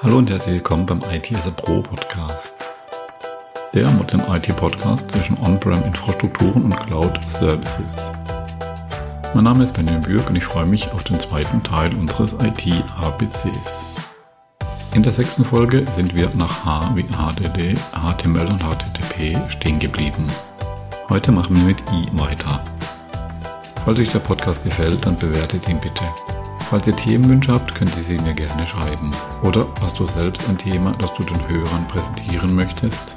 Hallo und herzlich willkommen beim IT as a Pro Podcast. Der moderne IT-Podcast zwischen On-Prem-Infrastrukturen und Cloud-Services. Mein Name ist Benjamin Bürg und ich freue mich auf den zweiten Teil unseres IT-ABCs. In der sechsten Folge sind wir nach H wie HDD, HTML und HTTP stehen geblieben. Heute machen wir mit I weiter. Falls euch der Podcast gefällt, dann bewertet ihn bitte. Falls ihr Themenwünsche habt, könnt ihr sie mir gerne schreiben. Oder hast du selbst ein Thema, das du den Hörern präsentieren möchtest?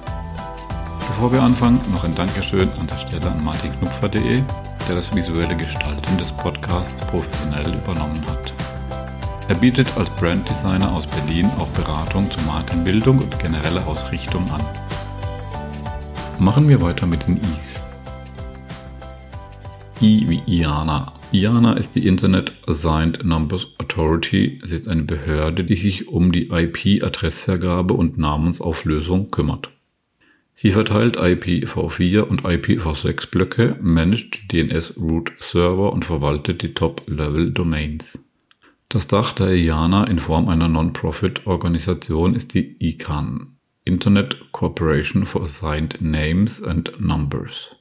Bevor wir anfangen, noch ein Dankeschön an der Stelle an martinknupfer.de, der das visuelle Gestalten des Podcasts professionell übernommen hat. Er bietet als Branddesigner aus Berlin auch Beratung zur Markenbildung und generelle Ausrichtung an. Machen wir weiter mit den Is. I wie IANA. IANA ist die Internet Assigned Numbers Authority. Sie ist eine Behörde, die sich um die IP-Adressvergabe und Namensauflösung kümmert. Sie verteilt IPv4 und IPv6 Blöcke, managt DNS Root Server und verwaltet die Top-Level Domains. Das Dach der IANA in Form einer Non-Profit-Organisation ist die ICANN, Internet Corporation for Assigned Names and Numbers.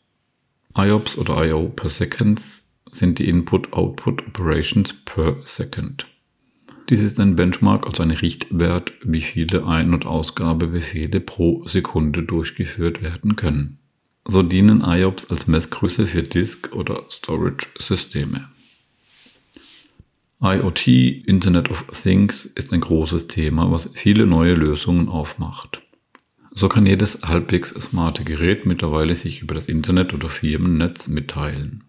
IOPS oder IO per Seconds sind die Input-Output Operations per Second. Dies ist ein Benchmark, also ein Richtwert, wie viele Ein- und Ausgabebefehle pro Sekunde durchgeführt werden können. So dienen IOPS als Messgröße für Disk- oder Storage-Systeme. IoT, Internet of Things, ist ein großes Thema, was viele neue Lösungen aufmacht. So kann jedes halbwegs smarte Gerät mittlerweile sich über das Internet oder Firmennetz mitteilen.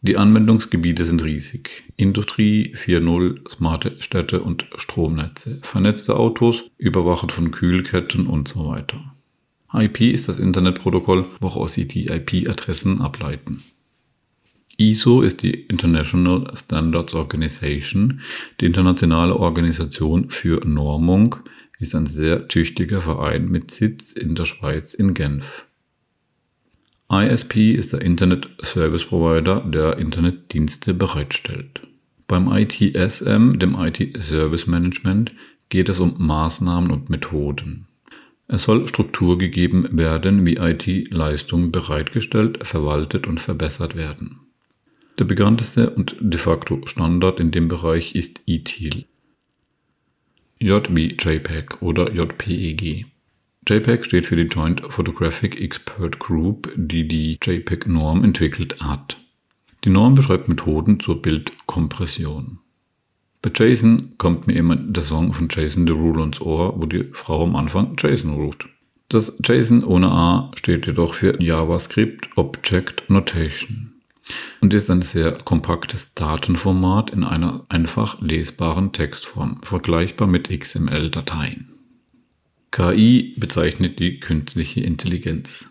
Die Anwendungsgebiete sind riesig. Industrie 4.0, smarte Städte und Stromnetze, vernetzte Autos, Überwachung von Kühlketten und so weiter. IP ist das Internetprotokoll, woraus Sie die IP-Adressen ableiten. ISO ist die International Standards Organization, die internationale Organisation für Normung, ist ein sehr tüchtiger Verein mit Sitz in der Schweiz in Genf. ISP ist der Internet Service Provider, der Internetdienste bereitstellt. Beim ITSM, dem IT Service Management, geht es um Maßnahmen und Methoden. Es soll Struktur gegeben werden, wie IT-Leistungen bereitgestellt, verwaltet und verbessert werden. Der bekannteste und de facto Standard in dem Bereich ist ITIL. J wie JPEG oder JPEG. JPEG steht für die Joint Photographic Expert Group, die die JPEG-Norm entwickelt hat. Die Norm beschreibt Methoden zur Bildkompression. Bei Jason kommt mir immer der Song von Jason Derulo ins Ohr, wo die Frau am Anfang Jason ruft. Das Jason ohne A steht jedoch für JavaScript Object Notation und ist ein sehr kompaktes Datenformat in einer einfach lesbaren Textform, vergleichbar mit XML-Dateien. KI bezeichnet die künstliche Intelligenz.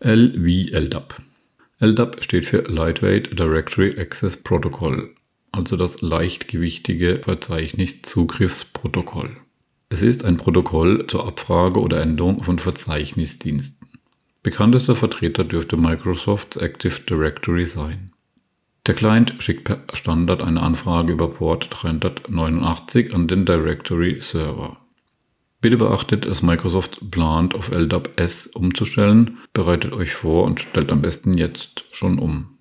L wie LDAP. LDAP steht für Lightweight Directory Access Protocol, also das leichtgewichtige Verzeichniszugriffsprotokoll. Es ist ein Protokoll zur Abfrage oder Änderung von Verzeichnisdiensten. Bekanntester Vertreter dürfte Microsofts Active Directory sein. Der Client schickt per Standard eine Anfrage über Port 389 an den Directory Server. Bitte beachtet, dass Microsoft plant, auf LDAP S umzustellen. Bereitet euch vor und stellt am besten jetzt schon um.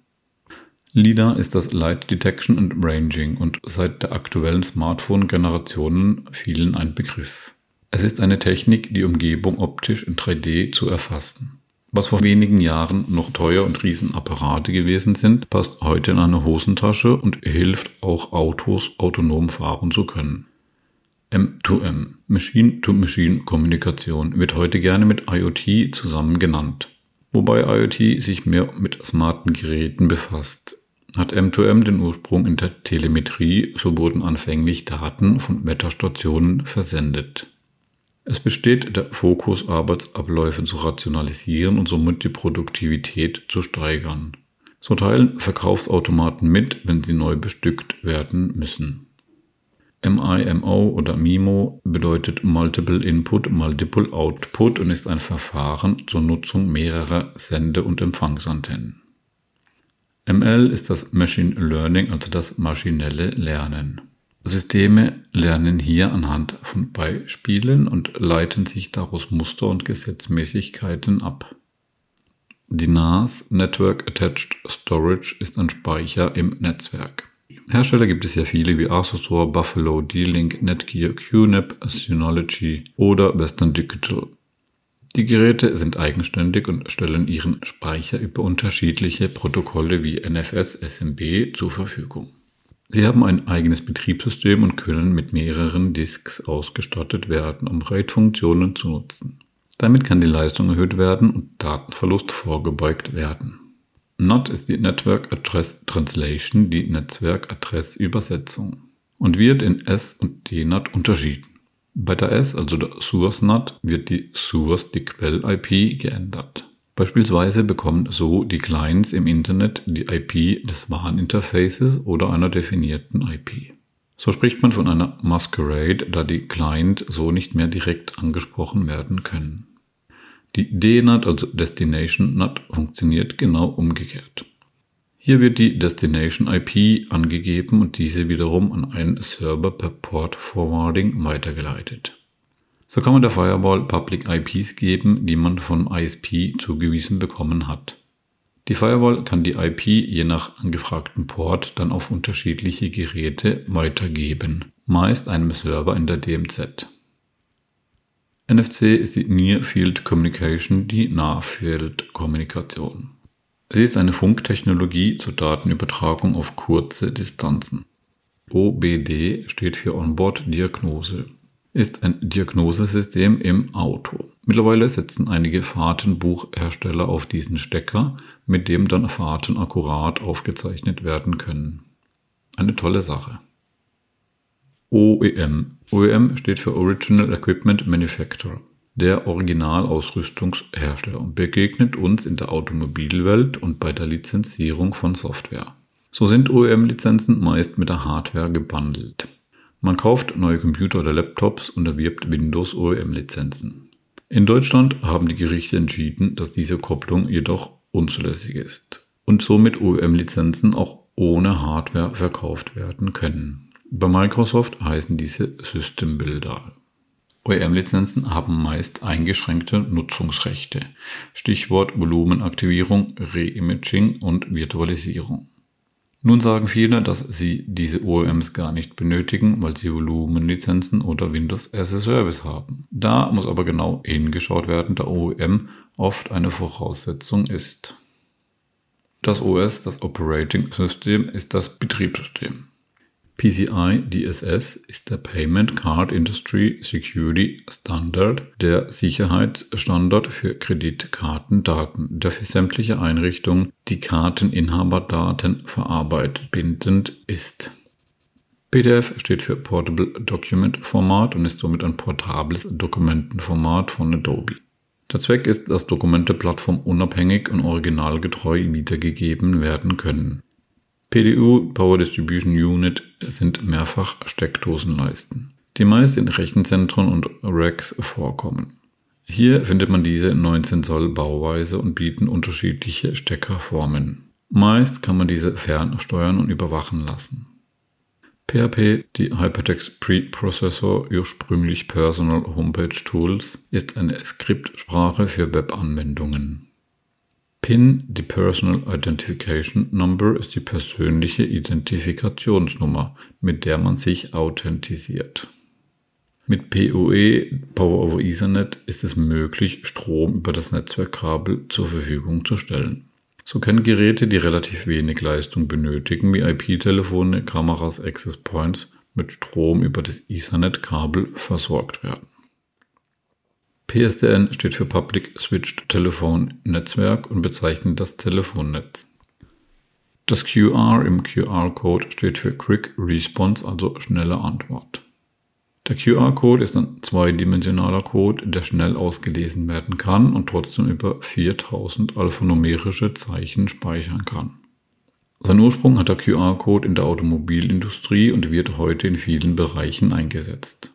LIDA ist das Light Detection and Ranging und seit der aktuellen Smartphone-Generationen vielen ein Begriff. Es ist eine Technik, die Umgebung optisch in 3D zu erfassen. Was vor wenigen Jahren noch teuer und Riesenapparate gewesen sind, passt heute in eine Hosentasche und hilft auch Autos autonom fahren zu können. M2M, Machine-to-Machine-Kommunikation, wird heute gerne mit IoT zusammen genannt. Wobei IoT sich mehr mit smarten Geräten befasst. Hat M2M den Ursprung in der Telemetrie, so wurden anfänglich Daten von Wetterstationen versendet. Es besteht der Fokus, Arbeitsabläufe zu rationalisieren und somit die Produktivität zu steigern. So teilen Verkaufsautomaten mit, wenn sie neu bestückt werden müssen. MIMO oder MIMO bedeutet Multiple Input, Multiple Output und ist ein Verfahren zur Nutzung mehrerer Sende- und Empfangsantennen. ML ist das Machine Learning, also das maschinelle Lernen. Systeme lernen hier anhand von Beispielen und leiten sich daraus Muster und Gesetzmäßigkeiten ab. Die NAS Network Attached Storage ist ein Speicher im Netzwerk. Hersteller gibt es hier viele wie Asusor, Buffalo, D-Link, Netgear, QNAP, Synology oder Western Digital. Die Geräte sind eigenständig und stellen ihren Speicher über unterschiedliche Protokolle wie NFS, SMB zur Verfügung. Sie haben ein eigenes Betriebssystem und können mit mehreren Disks ausgestattet werden, um RAID-Funktionen zu nutzen. Damit kann die Leistung erhöht werden und Datenverlust vorgebeugt werden. NOT ist die Network Address Translation, die Netzwerkadressübersetzung, und wird in S und DNAT unterschieden. Bei der S, also der Source NAT, wird die Source, die Quell-IP, geändert. Beispielsweise bekommen so die Clients im Internet die IP des WAN-Interfaces oder einer definierten IP. So spricht man von einer Masquerade, da die Client so nicht mehr direkt angesprochen werden können. Die DNAT, also Destination NAT, funktioniert genau umgekehrt. Hier wird die Destination IP angegeben und diese wiederum an einen Server per Port Forwarding weitergeleitet. So kann man der Firewall Public IPs geben, die man vom ISP zugewiesen bekommen hat. Die Firewall kann die IP je nach angefragten Port dann auf unterschiedliche Geräte weitergeben, meist einem Server in der DMZ. NFC ist die Near Field Communication, die Nahfeldkommunikation. Sie ist eine Funktechnologie zur Datenübertragung auf kurze Distanzen. OBD steht für Onboard Diagnose ist ein Diagnosesystem im Auto. Mittlerweile setzen einige Fahrtenbuchhersteller auf diesen Stecker, mit dem dann Fahrten akkurat aufgezeichnet werden können. Eine tolle Sache. OEM. OEM steht für Original Equipment Manufacturer. Der Originalausrüstungshersteller und begegnet uns in der Automobilwelt und bei der Lizenzierung von Software. So sind OEM-Lizenzen meist mit der Hardware gebundelt. Man kauft neue Computer oder Laptops und erwirbt Windows OEM-Lizenzen. In Deutschland haben die Gerichte entschieden, dass diese Kopplung jedoch unzulässig ist und somit OEM-Lizenzen auch ohne Hardware verkauft werden können. Bei Microsoft heißen diese System Builder. OEM-Lizenzen haben meist eingeschränkte Nutzungsrechte. Stichwort Volumenaktivierung, Reimaging und Virtualisierung. Nun sagen viele, dass sie diese OEMs gar nicht benötigen, weil sie Volumenlizenzen oder Windows as a Service haben. Da muss aber genau hingeschaut werden, da OEM oft eine Voraussetzung ist. Das OS, das Operating System, ist das Betriebssystem. PCI DSS ist der Payment Card Industry Security Standard, der Sicherheitsstandard für Kreditkartendaten, der für sämtliche Einrichtungen, die Karteninhaberdaten verarbeitet, bindend ist. PDF steht für Portable Document Format und ist somit ein portables Dokumentenformat von Adobe. Der Zweck ist, dass Dokumente plattformunabhängig und originalgetreu wiedergegeben werden können. PDU Power Distribution Unit sind mehrfach Steckdosenleisten, die meist in Rechenzentren und Racks vorkommen. Hier findet man diese 19 Zoll Bauweise und bieten unterschiedliche Steckerformen. Meist kann man diese fernsteuern und überwachen lassen. PHP, die Hypertext Preprocessor, ursprünglich Personal Homepage Tools, ist eine Skriptsprache für Webanwendungen. PIN, die Personal Identification Number, ist die persönliche Identifikationsnummer, mit der man sich authentisiert. Mit PoE, Power over Ethernet, ist es möglich, Strom über das Netzwerkkabel zur Verfügung zu stellen. So können Geräte, die relativ wenig Leistung benötigen, wie IP-Telefone, Kameras, Access Points, mit Strom über das Ethernet-Kabel versorgt werden. PSTN steht für Public Switched Telephone Netzwerk und bezeichnet das Telefonnetz. Das QR im QR-Code steht für Quick Response, also schnelle Antwort. Der QR-Code ist ein zweidimensionaler Code, der schnell ausgelesen werden kann und trotzdem über 4000 alphanumerische Zeichen speichern kann. Sein Ursprung hat der QR-Code in der Automobilindustrie und wird heute in vielen Bereichen eingesetzt.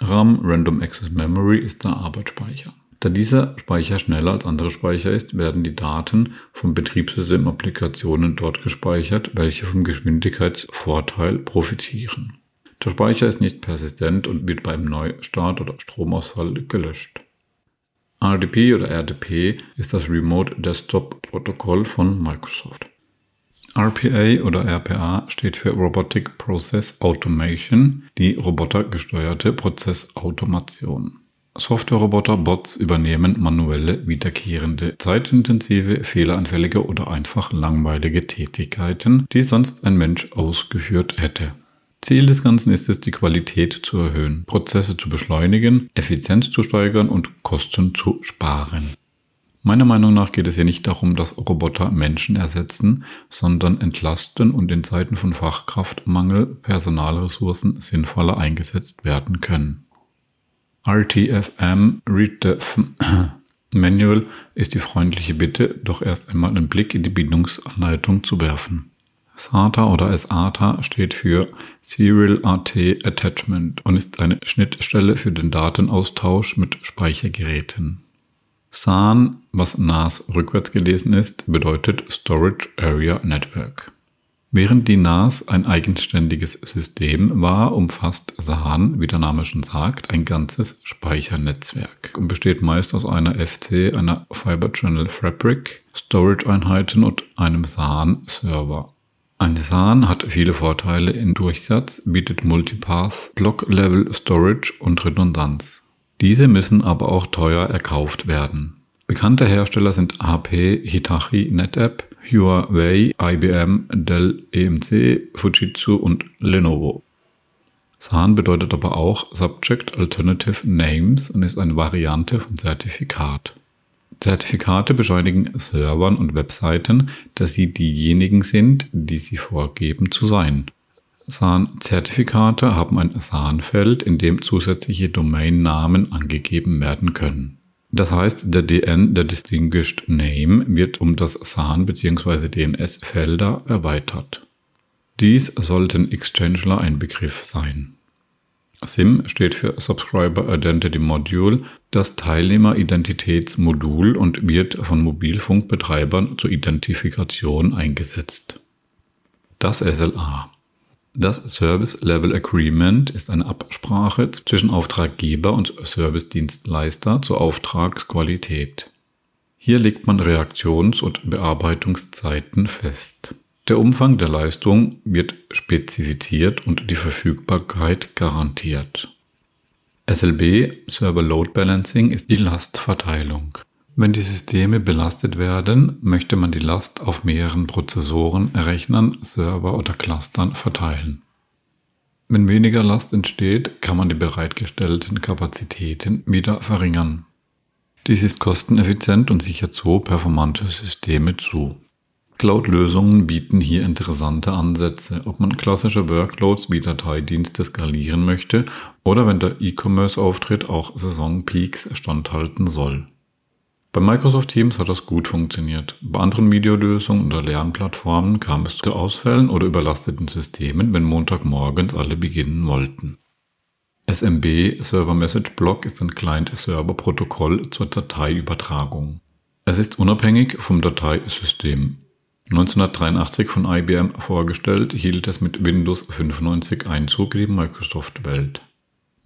RAM Random Access Memory ist der Arbeitsspeicher. Da dieser Speicher schneller als andere Speicher ist, werden die Daten vom Betriebssystem-Applikationen dort gespeichert, welche vom Geschwindigkeitsvorteil profitieren. Der Speicher ist nicht persistent und wird beim Neustart oder Stromausfall gelöscht. RDP oder RDP ist das Remote Desktop Protokoll von Microsoft. RPA oder RPA steht für Robotic Process Automation, die robotergesteuerte Prozessautomation. Softwareroboter-Bots übernehmen manuelle, wiederkehrende, zeitintensive, fehleranfällige oder einfach langweilige Tätigkeiten, die sonst ein Mensch ausgeführt hätte. Ziel des Ganzen ist es, die Qualität zu erhöhen, Prozesse zu beschleunigen, Effizienz zu steigern und Kosten zu sparen. Meiner Meinung nach geht es hier nicht darum, dass Roboter Menschen ersetzen, sondern entlasten und in Zeiten von Fachkraftmangel Personalressourcen sinnvoller eingesetzt werden können. RTFM Read the Manual ist die freundliche Bitte, doch erst einmal einen Blick in die Bedienungsanleitung zu werfen. SATA oder SATA steht für Serial AT Attachment und ist eine Schnittstelle für den Datenaustausch mit Speichergeräten. SAN, was NAS rückwärts gelesen ist, bedeutet Storage Area Network. Während die NAS ein eigenständiges System war, umfasst SAN, wie der Name schon sagt, ein ganzes Speichernetzwerk und besteht meist aus einer FC, einer Fiber Channel Fabric, Storage-Einheiten und einem SAN-Server. Ein SAN hat viele Vorteile in Durchsatz, bietet Multipath, Block-Level Storage und Redundanz. Diese müssen aber auch teuer erkauft werden. Bekannte Hersteller sind HP, Hitachi, NetApp, Huawei, IBM, Dell EMC, Fujitsu und Lenovo. SAN bedeutet aber auch Subject Alternative Names und ist eine Variante von Zertifikat. Zertifikate bescheinigen Servern und Webseiten, dass sie diejenigen sind, die sie vorgeben zu sein. SAN-Zertifikate haben ein SAN-Feld, in dem zusätzliche Domainnamen angegeben werden können. Das heißt, der DN, der Distinguished Name, wird um das SAN bzw. DNS-Felder erweitert. Dies sollten Exchanger ein Begriff sein. SIM steht für Subscriber Identity Module, das Teilnehmeridentitätsmodul und wird von Mobilfunkbetreibern zur Identifikation eingesetzt. Das SLA das Service Level Agreement ist eine Absprache zwischen Auftraggeber und Servicedienstleister zur Auftragsqualität. Hier legt man Reaktions- und Bearbeitungszeiten fest. Der Umfang der Leistung wird spezifiziert und die Verfügbarkeit garantiert. SLB Server Load Balancing ist die Lastverteilung. Wenn die Systeme belastet werden, möchte man die Last auf mehreren Prozessoren, Rechnern, Server oder Clustern verteilen. Wenn weniger Last entsteht, kann man die bereitgestellten Kapazitäten wieder verringern. Dies ist kosteneffizient und sichert so performante Systeme zu. Cloud-Lösungen bieten hier interessante Ansätze, ob man klassische Workloads wie Dateidienste skalieren möchte oder wenn der E-Commerce auftritt, auch Saisonpeaks standhalten soll. Bei Microsoft Teams hat das gut funktioniert. Bei anderen Videolösungen oder Lernplattformen kam es zu Ausfällen oder überlasteten Systemen, wenn Montagmorgens alle beginnen wollten. SMB Server Message Block ist ein Client-Server-Protokoll zur Dateiübertragung. Es ist unabhängig vom Dateisystem. 1983 von IBM vorgestellt, hielt es mit Windows 95 Einzug in die Microsoft-Welt.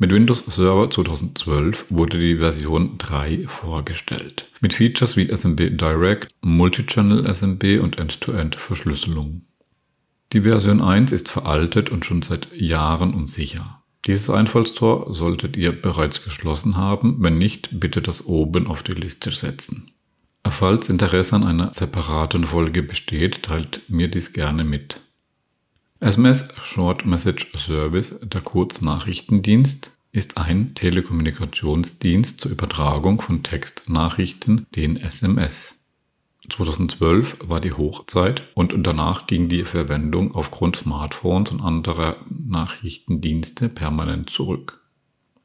Mit Windows Server 2012 wurde die Version 3 vorgestellt, mit Features wie SMB Direct, Multichannel SMB und End-to-End-Verschlüsselung. Die Version 1 ist veraltet und schon seit Jahren unsicher. Dieses Einfallstor solltet ihr bereits geschlossen haben, wenn nicht, bitte das oben auf die Liste setzen. Falls Interesse an einer separaten Folge besteht, teilt mir dies gerne mit. SMS Short Message Service, der Kurznachrichtendienst, ist ein Telekommunikationsdienst zur Übertragung von Textnachrichten, den SMS. 2012 war die Hochzeit und danach ging die Verwendung aufgrund Smartphones und anderer Nachrichtendienste permanent zurück.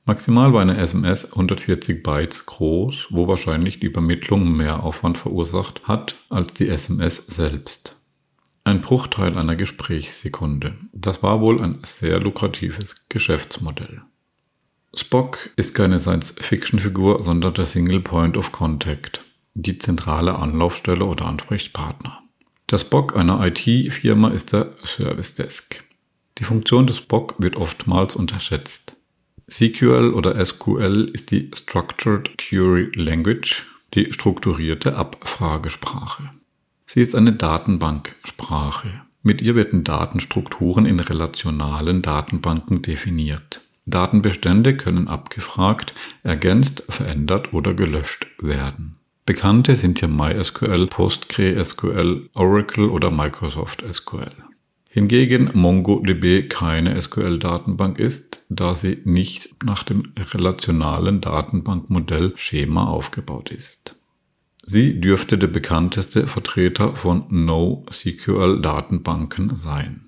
Maximal war eine SMS 140 Bytes groß, wo wahrscheinlich die Übermittlung mehr Aufwand verursacht hat als die SMS selbst. Ein Bruchteil einer Gesprächssekunde. Das war wohl ein sehr lukratives Geschäftsmodell. Spock ist keine Science-Fiction-Figur, sondern der Single Point of Contact, die zentrale Anlaufstelle oder Ansprechpartner. Der Spock einer IT-Firma ist der Service Desk. Die Funktion des Spock wird oftmals unterschätzt. SQL oder SQL ist die Structured Query Language, die strukturierte Abfragesprache. Sie ist eine Datenbanksprache. Mit ihr werden Datenstrukturen in relationalen Datenbanken definiert. Datenbestände können abgefragt, ergänzt, verändert oder gelöscht werden. Bekannte sind hier MySQL, PostgreSQL, Oracle oder Microsoft SQL. Hingegen MongoDB keine SQL-Datenbank ist, da sie nicht nach dem relationalen Datenbankmodell Schema aufgebaut ist. Sie dürfte der bekannteste Vertreter von NoSQL-Datenbanken sein.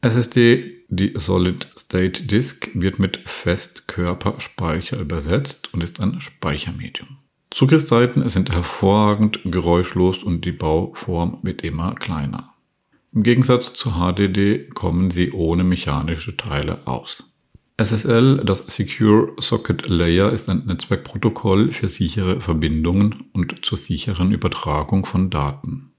SSD die Solid-State Disk wird mit Festkörperspeicher übersetzt und ist ein Speichermedium. Zugriffszeiten sind hervorragend geräuschlos und die Bauform wird immer kleiner. Im Gegensatz zu HDD kommen sie ohne mechanische Teile aus. SSL, das Secure Socket Layer, ist ein Netzwerkprotokoll für sichere Verbindungen und zur sicheren Übertragung von Daten.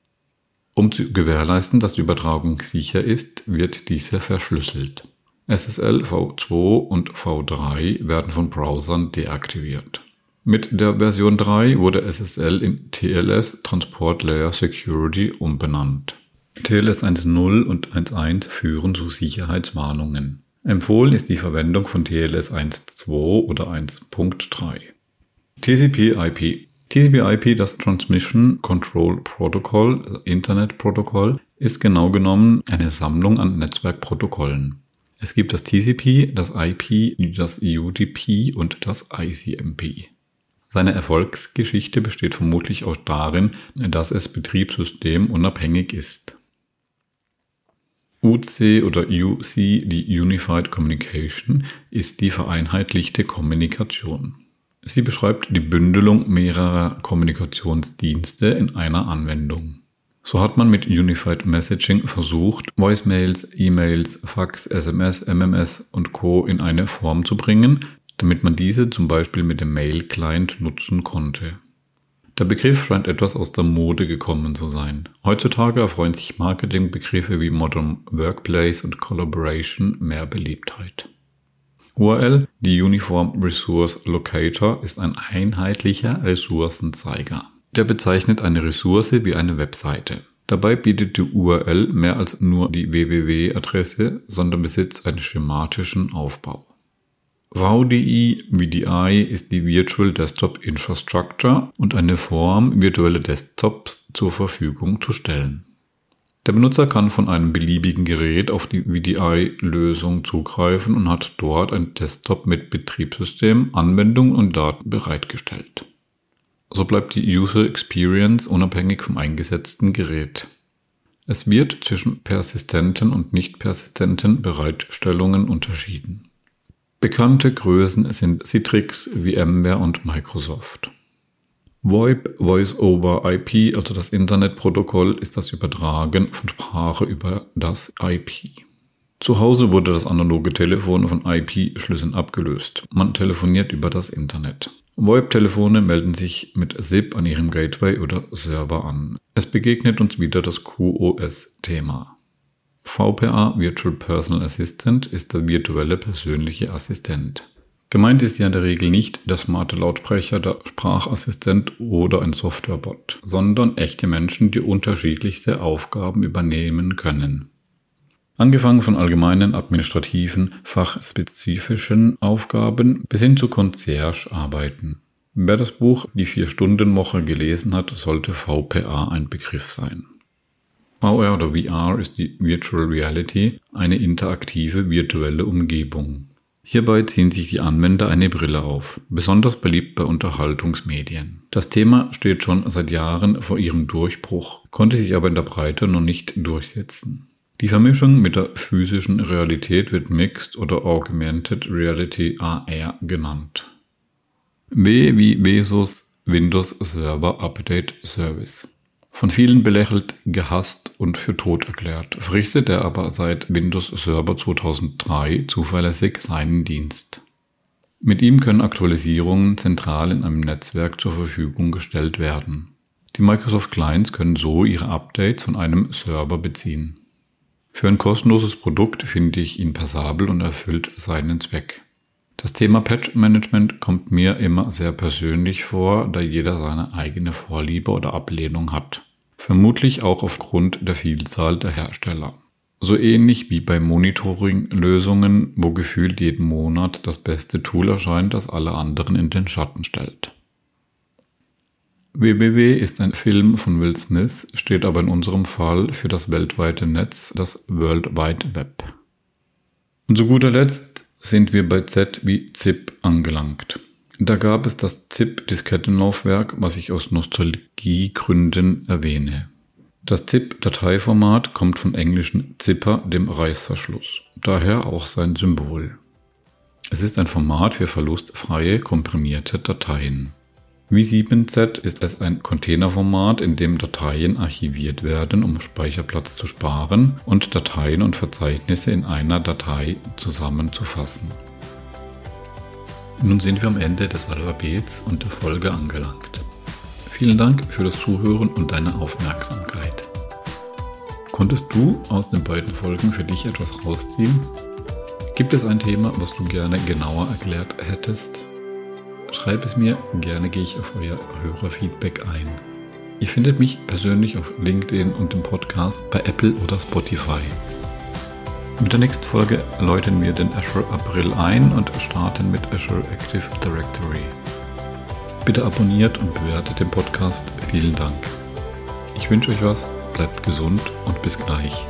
Um zu gewährleisten, dass die Übertragung sicher ist, wird diese verschlüsselt. SSL v2 und v3 werden von Browsern deaktiviert. Mit der Version 3 wurde SSL in TLS Transport Layer Security umbenannt. TLS 1.0 und 1.1 führen zu Sicherheitswarnungen. Empfohlen ist die Verwendung von TLS 1.2 oder 1.3. TCP/IP TCP/IP, das Transmission Control Protocol, Internetprotokoll, ist genau genommen eine Sammlung an Netzwerkprotokollen. Es gibt das TCP, das IP, das UDP und das ICMP. Seine Erfolgsgeschichte besteht vermutlich auch darin, dass es betriebssystemunabhängig ist. UC oder UC, die Unified Communication, ist die vereinheitlichte Kommunikation. Sie beschreibt die Bündelung mehrerer Kommunikationsdienste in einer Anwendung. So hat man mit Unified Messaging versucht, Voicemails, E-Mails, Fax, SMS, MMS und Co. in eine Form zu bringen, damit man diese zum Beispiel mit dem Mail-Client nutzen konnte. Der Begriff scheint etwas aus der Mode gekommen zu sein. Heutzutage erfreuen sich Marketingbegriffe wie Modern Workplace und Collaboration mehr Beliebtheit. URL, die Uniform Resource Locator, ist ein einheitlicher Ressourcenzeiger. Der bezeichnet eine Ressource wie eine Webseite. Dabei bietet die URL mehr als nur die www-Adresse, sondern besitzt einen schematischen Aufbau. VDI VDI ist die Virtual Desktop Infrastructure und eine Form, virtuelle Desktops zur Verfügung zu stellen. Der Benutzer kann von einem beliebigen Gerät auf die VDI-Lösung zugreifen und hat dort ein Desktop mit Betriebssystem, Anwendungen und Daten bereitgestellt. So bleibt die User Experience unabhängig vom eingesetzten Gerät. Es wird zwischen persistenten und nicht persistenten Bereitstellungen unterschieden. Bekannte Größen sind Citrix, VMware und Microsoft. VoIP, Voice over IP, also das Internetprotokoll, ist das Übertragen von Sprache über das IP. Zu Hause wurde das analoge Telefon von IP-Schlüsseln abgelöst. Man telefoniert über das Internet. VoIP-Telefone melden sich mit SIP an ihrem Gateway oder Server an. Es begegnet uns wieder das QoS-Thema. VPA Virtual Personal Assistant ist der virtuelle persönliche Assistent. Gemeint ist ja in der Regel nicht der smarte Lautsprecher, der Sprachassistent oder ein Softwarebot, sondern echte Menschen, die unterschiedlichste Aufgaben übernehmen können. Angefangen von allgemeinen administrativen, fachspezifischen Aufgaben bis hin zu Concierge-Arbeiten. Wer das Buch Die Vier-Stunden-Woche gelesen hat, sollte VPA ein Begriff sein. VR oder VR ist die Virtual Reality, eine interaktive virtuelle Umgebung. Hierbei ziehen sich die Anwender eine Brille auf, besonders beliebt bei Unterhaltungsmedien. Das Thema steht schon seit Jahren vor ihrem Durchbruch, konnte sich aber in der Breite noch nicht durchsetzen. Die Vermischung mit der physischen Realität wird Mixed oder Augmented Reality AR genannt. W wie Vesus Windows Server Update Service. Von vielen belächelt, gehasst und für tot erklärt, verrichtet er aber seit Windows Server 2003 zuverlässig seinen Dienst. Mit ihm können Aktualisierungen zentral in einem Netzwerk zur Verfügung gestellt werden. Die Microsoft Clients können so ihre Updates von einem Server beziehen. Für ein kostenloses Produkt finde ich ihn passabel und erfüllt seinen Zweck. Das Thema Patch Management kommt mir immer sehr persönlich vor, da jeder seine eigene Vorliebe oder Ablehnung hat. Vermutlich auch aufgrund der Vielzahl der Hersteller. So ähnlich wie bei Monitoring-Lösungen, wo gefühlt jeden Monat das beste Tool erscheint, das alle anderen in den Schatten stellt. WWW ist ein Film von Will Smith, steht aber in unserem Fall für das weltweite Netz, das World Wide Web. Und zu guter Letzt sind wir bei Z wie ZIP angelangt. Da gab es das ZIP-Diskettenlaufwerk, was ich aus Nostalgiegründen erwähne. Das ZIP-Dateiformat kommt von englischen Zipper, dem Reißverschluss, daher auch sein Symbol. Es ist ein Format für verlustfreie, komprimierte Dateien. Wie7z ist es ein Containerformat, in dem Dateien archiviert werden, um Speicherplatz zu sparen und Dateien und Verzeichnisse in einer Datei zusammenzufassen. Nun sind wir am Ende des Alphabets und der Folge angelangt. Vielen Dank für das Zuhören und deine Aufmerksamkeit. Konntest du aus den beiden Folgen für dich etwas rausziehen? Gibt es ein Thema, was du gerne genauer erklärt hättest? Schreib es mir, gerne gehe ich auf euer Hörerfeedback ein. Ihr findet mich persönlich auf LinkedIn und im Podcast bei Apple oder Spotify. Mit der nächsten Folge läuten wir den Azure April ein und starten mit Azure Active Directory. Bitte abonniert und bewertet den Podcast. Vielen Dank. Ich wünsche euch was, bleibt gesund und bis gleich.